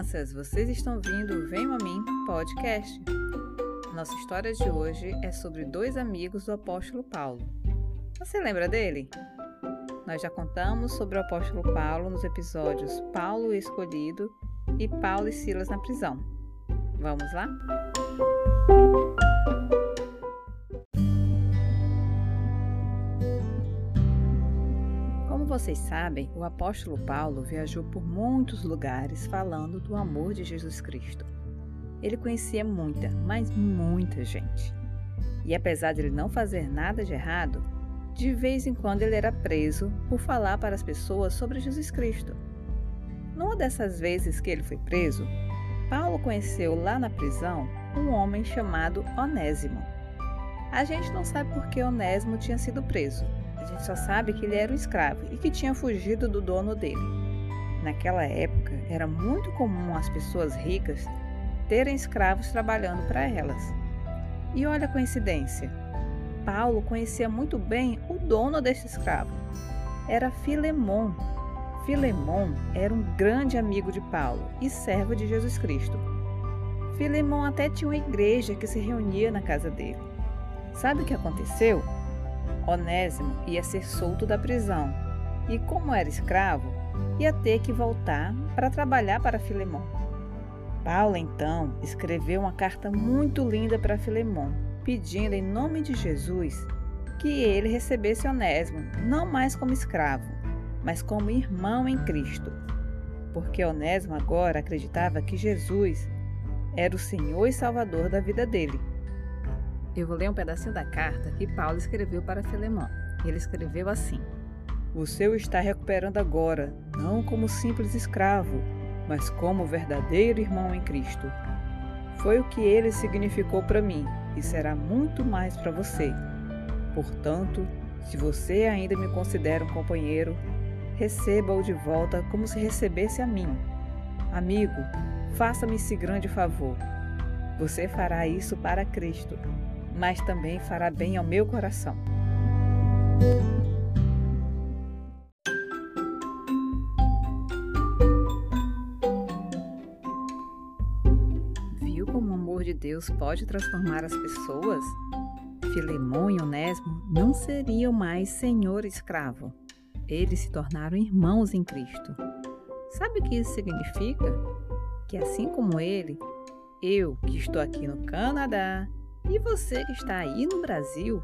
crianças! Vocês estão vindo Venham a Mim podcast. Nossa história de hoje é sobre dois amigos do apóstolo Paulo. Você lembra dele? Nós já contamos sobre o apóstolo Paulo nos episódios Paulo Escolhido e Paulo e Silas na prisão. Vamos lá? Vocês sabem, o apóstolo Paulo viajou por muitos lugares falando do amor de Jesus Cristo. Ele conhecia muita, mas muita gente. E apesar de ele não fazer nada de errado, de vez em quando ele era preso por falar para as pessoas sobre Jesus Cristo. Numa dessas vezes que ele foi preso, Paulo conheceu lá na prisão um homem chamado Onésimo. A gente não sabe por que Onésimo tinha sido preso, a gente só sabe que ele era um escravo e que tinha fugido do dono dele. Naquela época, era muito comum as pessoas ricas terem escravos trabalhando para elas. E olha a coincidência. Paulo conhecia muito bem o dono deste escravo. Era Filemon. Filemon era um grande amigo de Paulo e servo de Jesus Cristo. Filemon até tinha uma igreja que se reunia na casa dele. Sabe o que aconteceu? Onésimo ia ser solto da prisão e, como era escravo, ia ter que voltar para trabalhar para Filemão. Paulo então escreveu uma carta muito linda para Filemão, pedindo em nome de Jesus que ele recebesse Onésimo não mais como escravo, mas como irmão em Cristo. Porque Onésimo agora acreditava que Jesus era o Senhor e Salvador da vida dele eu vou ler um pedacinho da carta que Paulo escreveu para Filemão. Ele escreveu assim: O seu está recuperando agora, não como simples escravo, mas como verdadeiro irmão em Cristo. Foi o que ele significou para mim e será muito mais para você. Portanto, se você ainda me considera um companheiro, receba-o de volta como se recebesse a mim. Amigo, faça-me esse grande favor. Você fará isso para Cristo mas também fará bem ao meu coração. Viu como o amor de Deus pode transformar as pessoas? Filemão e Onésimo não seriam mais senhor escravo. Eles se tornaram irmãos em Cristo. Sabe o que isso significa? Que assim como ele, eu que estou aqui no Canadá, e você que está aí no Brasil,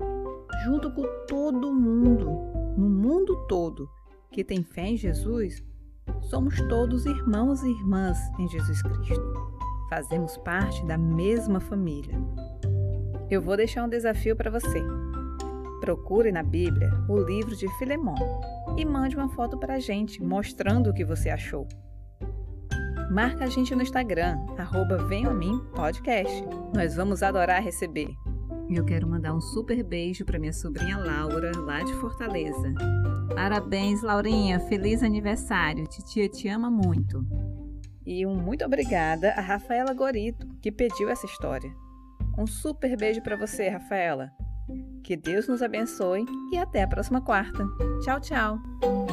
junto com todo mundo, no mundo todo, que tem fé em Jesus, somos todos irmãos e irmãs em Jesus Cristo. Fazemos parte da mesma família. Eu vou deixar um desafio para você. Procure na Bíblia o livro de Filemão e mande uma foto para a gente mostrando o que você achou. Marca a gente no Instagram, arroba Podcast. Nós vamos adorar receber. E eu quero mandar um super beijo para minha sobrinha Laura, lá de Fortaleza. Parabéns, Laurinha. Feliz aniversário. Titia te ama muito. E um muito obrigada a Rafaela Gorito, que pediu essa história. Um super beijo para você, Rafaela. Que Deus nos abençoe e até a próxima quarta. Tchau, tchau.